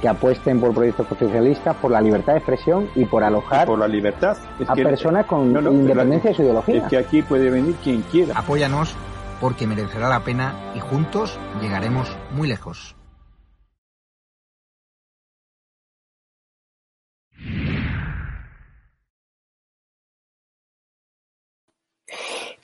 que apuesten por proyectos socialistas, por la libertad de expresión y por alojar por la libertad. a personas con independencia de su ideología. Es que aquí puede venir quien quiera. Apóyanos porque merecerá la pena y juntos llegaremos muy lejos.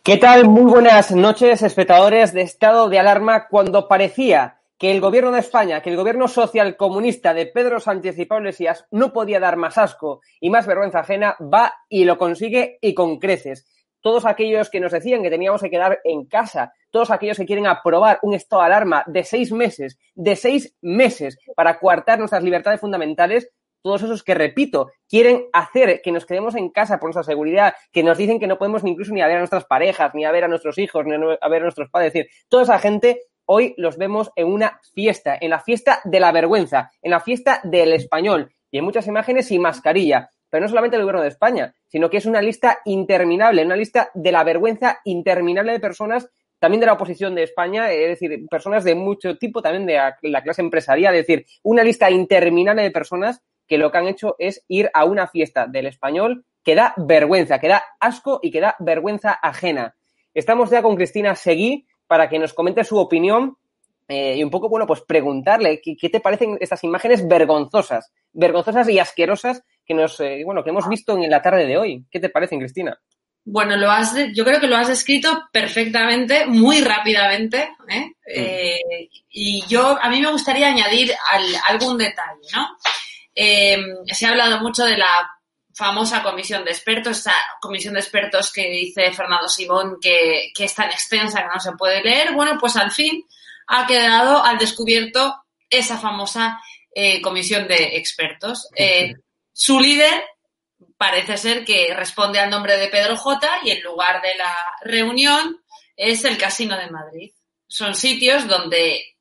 ¿Qué tal? Muy buenas noches, espectadores de estado de alarma. Cuando parecía que el gobierno de España, que el gobierno social comunista de Pedro Sánchez y Pablo Iglesias no podía dar más asco y más vergüenza ajena, va y lo consigue y con creces. Todos aquellos que nos decían que teníamos que quedar en casa, todos aquellos que quieren aprobar un estado de alarma de seis meses, de seis meses para coartar nuestras libertades fundamentales, todos esos que, repito, quieren hacer que nos quedemos en casa por nuestra seguridad, que nos dicen que no podemos incluso ni a ver a nuestras parejas, ni a ver a nuestros hijos, ni a ver a nuestros padres. Es decir, toda esa gente hoy los vemos en una fiesta, en la fiesta de la vergüenza, en la fiesta del español y en muchas imágenes sin mascarilla. Pero no solamente el gobierno de España, sino que es una lista interminable, una lista de la vergüenza interminable de personas, también de la oposición de España, es decir, personas de mucho tipo, también de la clase empresarial, es decir, una lista interminable de personas que lo que han hecho es ir a una fiesta del español que da vergüenza, que da asco y que da vergüenza ajena. Estamos ya con Cristina Seguí, para que nos comente su opinión eh, y un poco, bueno, pues preguntarle ¿qué, te parecen estas imágenes vergonzosas, vergonzosas y asquerosas que nos, eh, bueno, que hemos visto en la tarde de hoy. ¿Qué te parecen, Cristina? Bueno, lo has, yo creo que lo has descrito perfectamente, muy rápidamente, ¿eh? y yo, a mí me gustaría añadir algún detalle, ¿no? se ha hablado mucho de la famosa comisión de expertos, esa comisión de expertos que dice Fernando Simón que, es tan extensa que no se puede leer, bueno, pues al fin ha quedado al descubierto esa famosa eh, comisión de expertos. Eh, su líder parece ser que responde al nombre de Pedro J y el lugar de la reunión es el Casino de Madrid. Son sitios donde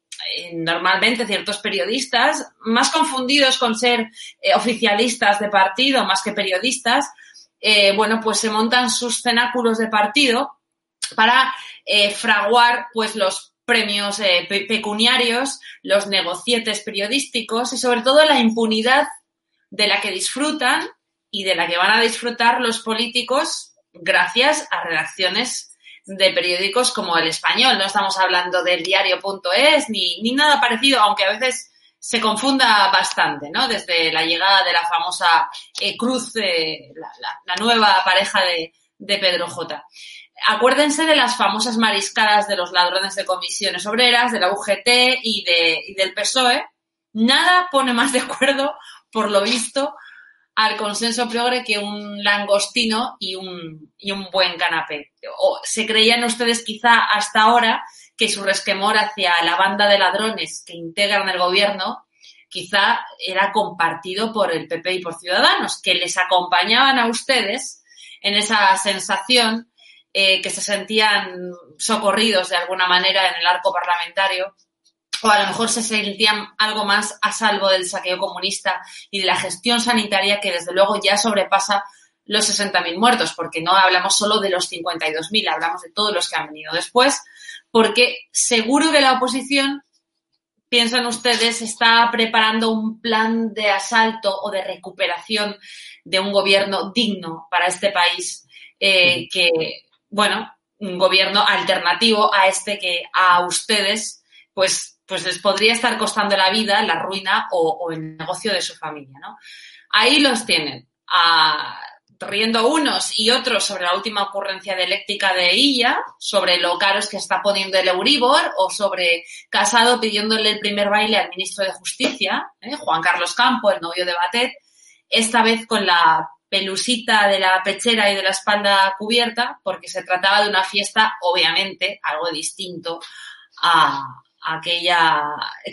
normalmente ciertos periodistas, más confundidos con ser oficialistas de partido más que periodistas, bueno, pues se montan sus cenáculos de partido para fraguar pues los premios pecuniarios, los negocietes periodísticos y sobre todo la impunidad de la que disfrutan y de la que van a disfrutar los políticos gracias a redacciones de periódicos como El Español. No estamos hablando del diario.es ni, ni nada parecido, aunque a veces se confunda bastante, ¿no? Desde la llegada de la famosa eh, Cruz, la, nueva pareja de, de Pedro J. Acuérdense de las famosas mariscadas de los ladrones de comisiones obreras, de la UGT y, de, y del PSOE. Nada pone más de acuerdo, por lo visto, al consenso progre que un langostino y un, y un buen canapé. O se creían ustedes quizá hasta ahora que su resquemor hacia la banda de ladrones que integran el gobierno quizá era compartido por el PP y por Ciudadanos, que les acompañaban a ustedes en esa sensación eh, que se sentían socorridos de alguna manera en el arco parlamentario o a lo mejor se sentían algo más a salvo del saqueo comunista y de la gestión sanitaria que desde luego ya sobrepasa los 60.000 muertos, porque no hablamos solo de los 52.000, hablamos de todos los que han venido después, porque seguro que la oposición, piensan ustedes, está preparando un plan de asalto o de recuperación de un gobierno digno para este país, eh, que, bueno, un gobierno alternativo a este que a ustedes, pues pues les podría estar costando la vida, la ruina o, el negocio de su familia, ¿no? Ahí los tienen, riendo unos y otros sobre la última ocurrencia de eléctrica de ella, sobre lo caros que está poniendo el Euribor o sobre Casado pidiéndole el primer baile al ministro de Justicia, ¿eh? Juan Carlos Campo, el novio de Batet, esta vez con la pelusita de la pechera y de la espalda cubierta, porque se trataba de una fiesta, obviamente, algo distinto a, aquella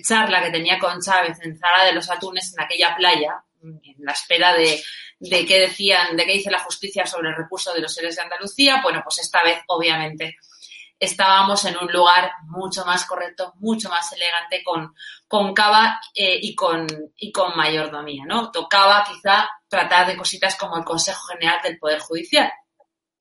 charla que tenía con Chávez en Zara de los Atunes, en aquella playa, en la espera de, de qué decían, de qué dice la justicia sobre el recurso de los seres de Andalucía, bueno, pues esta vez, obviamente, estábamos en un lugar mucho más correcto, mucho más elegante, con, con cava eh, y, con, y con mayordomía, ¿no? Tocaba quizá tratar de cositas como el Consejo General del Poder Judicial.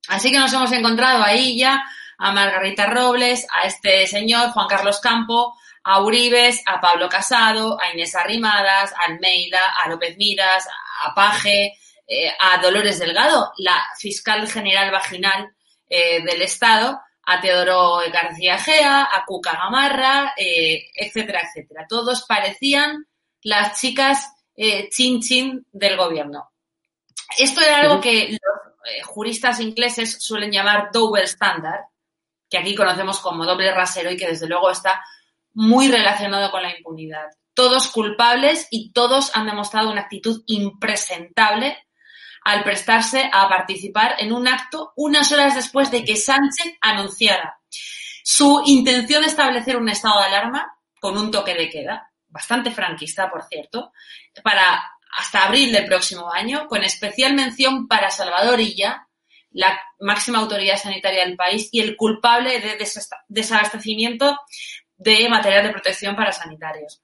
Así que nos hemos encontrado ahí ya a Margarita Robles, a este señor Juan Carlos Campo, a Uribes, a Pablo Casado, a Inés Arrimadas, a Almeida, a López Miras, a Paje, eh, a Dolores Delgado, la fiscal general vaginal eh, del Estado, a Teodoro García Gea, a Cuca Gamarra, eh, etcétera, etcétera. Todos parecían las chicas chin chin del gobierno. Esto era algo que los juristas ingleses suelen llamar double standard, que aquí conocemos como doble rasero y que desde luego está muy relacionado con la impunidad. Todos culpables y todos han demostrado una actitud impresentable al prestarse a participar en un acto unas horas después de que Sánchez anunciara su intención de establecer un estado de alarma con un toque de queda, bastante franquista, por cierto, para hasta abril del próximo año, con especial mención para Salvador Illa, la máxima autoridad sanitaria del país y el culpable de desabastecimiento de material de protección para sanitarios,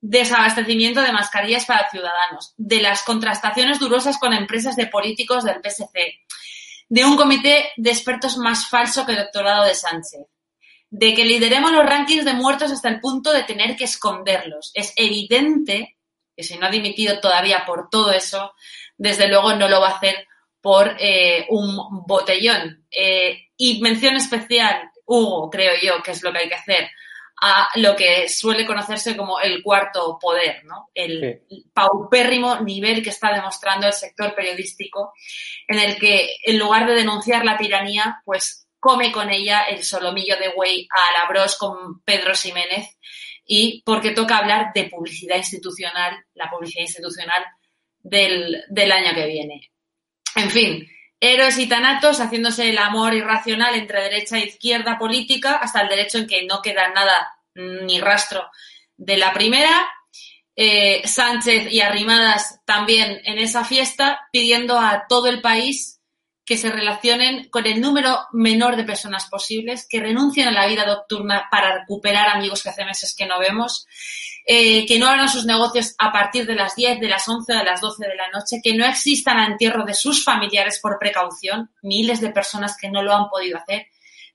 desabastecimiento de mascarillas para ciudadanos, de las contrastaciones durosas con empresas de políticos del PSC, de un comité de expertos más falso que el doctorado de Sánchez, de que lideremos los rankings de muertos hasta el punto de tener que esconderlos. Es evidente que si no ha dimitido todavía por todo eso, desde luego no lo va a hacer por eh, un botellón. Eh, y mención especial, Hugo, creo yo, que es lo que hay que hacer, a lo que suele conocerse como el cuarto poder, ¿no? El paupérrimo nivel que está demostrando el sector periodístico, en el que en lugar de denunciar la tiranía, pues come con ella el solomillo de güey a la bros con Pedro Ximénez y porque toca hablar de publicidad institucional, la publicidad institucional del, del año que viene. En fin, héroes y tanatos haciéndose el amor irracional entre derecha e izquierda política hasta el derecho en que no queda nada ni rastro de la primera. Eh, Sánchez y Arrimadas también en esa fiesta pidiendo a todo el país que se relacionen con el número menor de personas posibles, que renuncien a la vida nocturna para recuperar amigos que hace meses que no vemos, eh, que no hagan sus negocios a partir de las 10, de las 11, de las 12 de la noche, que no existan a entierro de sus familiares por precaución, miles de personas que no lo han podido hacer,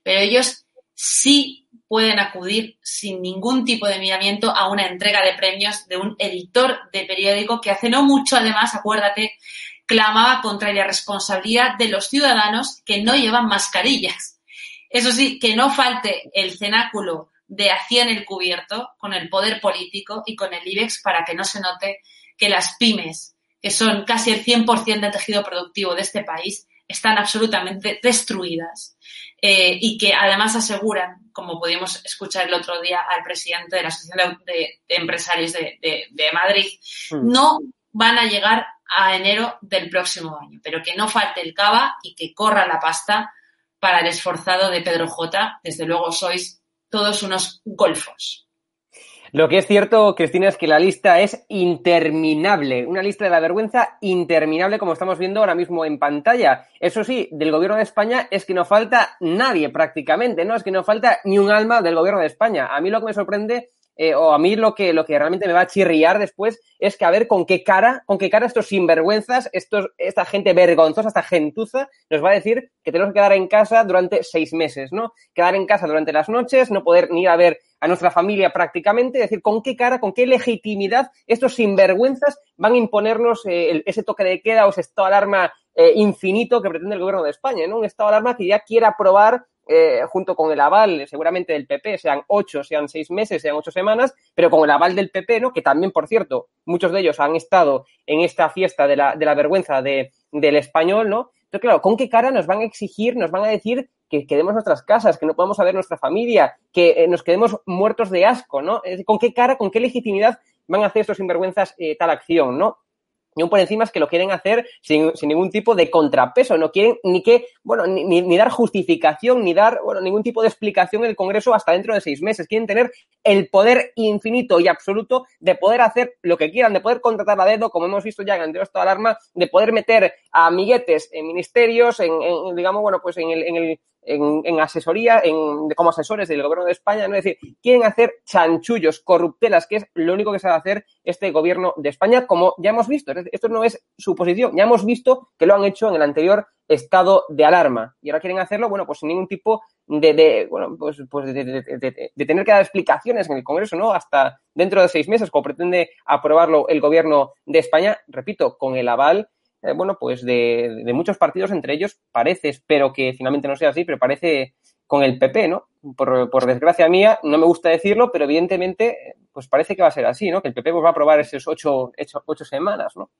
pero ellos sí pueden acudir sin ningún tipo de miramiento a una entrega de premios de un editor de periódico que hace no mucho, además, acuérdate, clamaba contra la responsabilidad de los ciudadanos que no llevan mascarillas. Eso sí, que no falte el cenáculo de en el cubierto con el poder político y con el IBEX para que no se note que las pymes, que son casi el 100% del tejido productivo de este país, están absolutamente destruidas eh, y que además aseguran, como pudimos escuchar el otro día al presidente de la Asociación de, Empresarios de, de Madrid, mm. no van a llegar a enero del próximo año, pero que no falte el cava y que corra la pasta para el esforzado de Pedro J. Desde luego sois todos unos golfos. Lo que es cierto, Cristina, es que la lista es interminable, una lista de la vergüenza interminable como estamos viendo ahora mismo en pantalla. Eso sí, del gobierno de España es que no falta nadie prácticamente, ¿no? Es que no falta ni un alma del gobierno de España. A mí lo que me sorprende eh, o a mí lo que, lo que realmente me va a chirriar después es que a ver con qué cara, con qué cara estos sinvergüenzas, estos, esta gente vergonzosa, esta gentuza, nos va a decir que tenemos que quedar en casa durante seis meses, ¿no? Quedar en casa durante las noches, no poder ni ir a ver a nuestra familia prácticamente, decir, con qué cara, con qué legitimidad estos sinvergüenzas van a imponernos eh, ese toque de queda o ese estado de alarma eh, infinito que pretende el gobierno de España, ¿no? Un estado de alarma que ya quiera aprobar eh, junto con el aval seguramente del PP, sean ocho, sean seis meses, sean ocho semanas, pero con el aval del PP, ¿no? Que también, por cierto, muchos de ellos han estado en esta fiesta de la, de la vergüenza de, del español, ¿no? Entonces, claro, ¿con qué cara nos van a exigir, nos van a decir que quedemos nuestras casas, que no podamos ver nuestra familia, que eh, nos quedemos muertos de asco, ¿no? ¿Con qué cara, con qué legitimidad van a hacer estos sinvergüenzas eh, tal acción, ¿no? Y aún por encima es que lo quieren hacer sin, sin, ningún tipo de contrapeso, no quieren ni que, bueno, ni, ni, dar justificación, ni dar, bueno, ningún tipo de explicación en el Congreso hasta dentro de seis meses. Quieren tener el poder infinito y absoluto de poder hacer lo que quieran, de poder contratar a dedo, como hemos visto ya en estado de alarma, de poder meter a amiguetes en ministerios, en, en digamos, bueno, pues en el, en el en, asesoría, en, como asesores del gobierno de España, ¿no? Es decir, quieren hacer chanchullos, corruptelas, que es lo único que sabe hacer este gobierno de España, como ya hemos visto. Esto no es su posición, ya hemos visto que lo han hecho en el anterior estado de alarma. Y ahora quieren hacerlo, bueno, pues sin ningún tipo de, de bueno, pues, pues de, tener que dar explicaciones en el Congreso, ¿no? Hasta dentro de seis meses, como pretende aprobarlo el gobierno de España, repito, con el aval eh, bueno, pues de, de, muchos partidos, entre ellos parece, espero que finalmente no sea así, pero parece con el PP, ¿no? Por, por desgracia mía, no me gusta decirlo, pero evidentemente, pues parece que va a ser así, ¿no? Que el PP pues, va a aprobar esas ocho, ocho, ocho semanas, ¿no?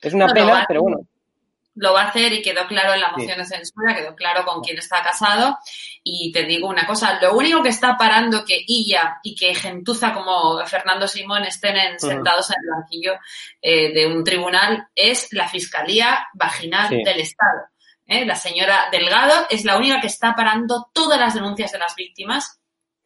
Es una pena, pero bueno lo va a hacer y quedó claro en la moción de censura, quedó claro con quién está casado. Y te digo una cosa, lo único que está parando que ella y que gentuza como Fernando Simón estén sentados en el banquillo eh, de un tribunal es la Fiscalía Vaginal del Estado. ¿eh? La señora Delgado es la única que está parando todas las denuncias de las víctimas.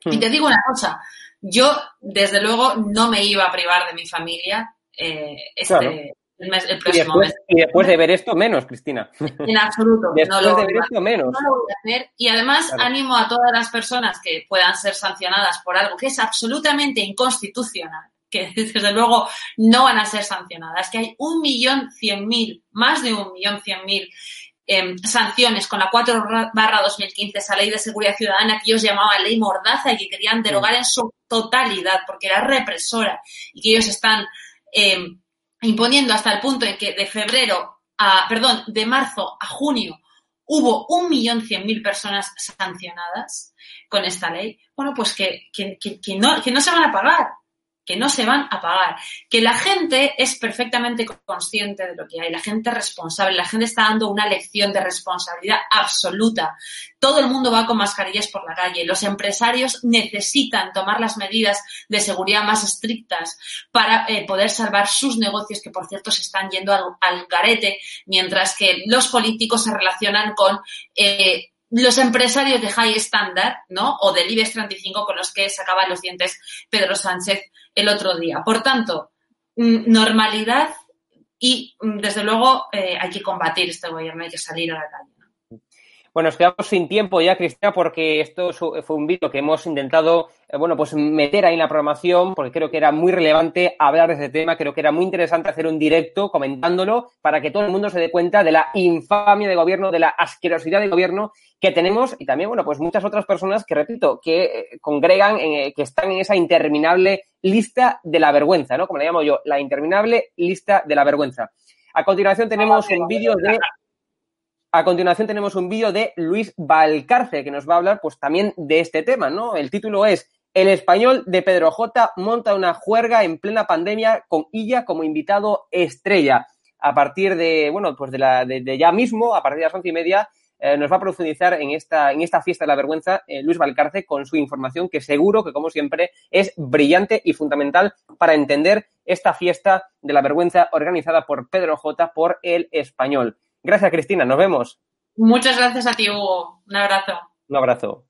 Y te digo una cosa, yo desde luego no me iba a privar de mi familia eh, este, y después, de ver esto, menos, Cristina. En absoluto. después de ver esto, menos. No lo voy a hacer. Y además animo a todas las personas que puedan ser sancionadas por algo que es absolutamente inconstitucional, que desde luego no van a ser sancionadas, que hay un millón cien mil, más de un millón cien mil em, sanciones con la 4 barra 2015, esa ley de seguridad ciudadana que ellos llamaban ley mordaza y que querían derogar en su totalidad porque era represora y que ellos están eh, imponiendo hasta el punto en que de febrero a, perdón, de marzo a junio hubo un millón cien mil personas sancionadas con esta ley, bueno, pues que, que, que, no, que no se van a pagar que no se van a pagar, que la gente es perfectamente consciente de lo que hay, la gente es responsable, la gente está dando una lección de responsabilidad absoluta. Todo el mundo va con mascarillas por la calle, los empresarios necesitan tomar las medidas de seguridad más estrictas para eh, poder salvar sus negocios, que por cierto se están yendo al, al mientras que los políticos se relacionan con eh, los empresarios de high standard, ¿no? O del IBEX 35 con los que sacaba los dientes Pedro Sánchez el otro día. Por tanto, mm, normalidad y, mm, desde luego, eh, hay que combatir este gobierno, hay que salir a la calle. ¿No? Bueno, nos quedamos sin tiempo ya, Cristina, porque esto fue un vídeo que hemos intentado, eh, bueno, pues meter ahí en la programación, porque creo que era muy relevante hablar de este tema, creo que era muy interesante hacer un directo comentándolo para que todo el mundo se dé cuenta de la infamia de gobierno, de la asquerosidad de gobierno que tenemos y también, bueno, pues muchas otras personas que, repito, que eh, congregan, eh, que están en esa interminable lista de la vergüenza, ¿no? Como le llamo yo, la interminable lista de la vergüenza. A continuación tenemos un vídeo de a continuación tenemos un vídeo de Luis Valcarce que nos va a hablar pues también de este tema, ¿no? El título es El español de Pedro J monta una juerga en plena pandemia con Illa como invitado estrella. A partir de, bueno, pues de, la, de, ya mismo, a partir de las once y media, eh, nos va a profundizar en esta, en esta fiesta de la vergüenza eh, Luis Valcarce con su información que seguro que, como siempre, es brillante y fundamental para entender esta fiesta de la vergüenza organizada por Pedro J por el español. Gracias, Cristina. Nos vemos. Muchas gracias a ti, Hugo. Un abrazo. Un abrazo.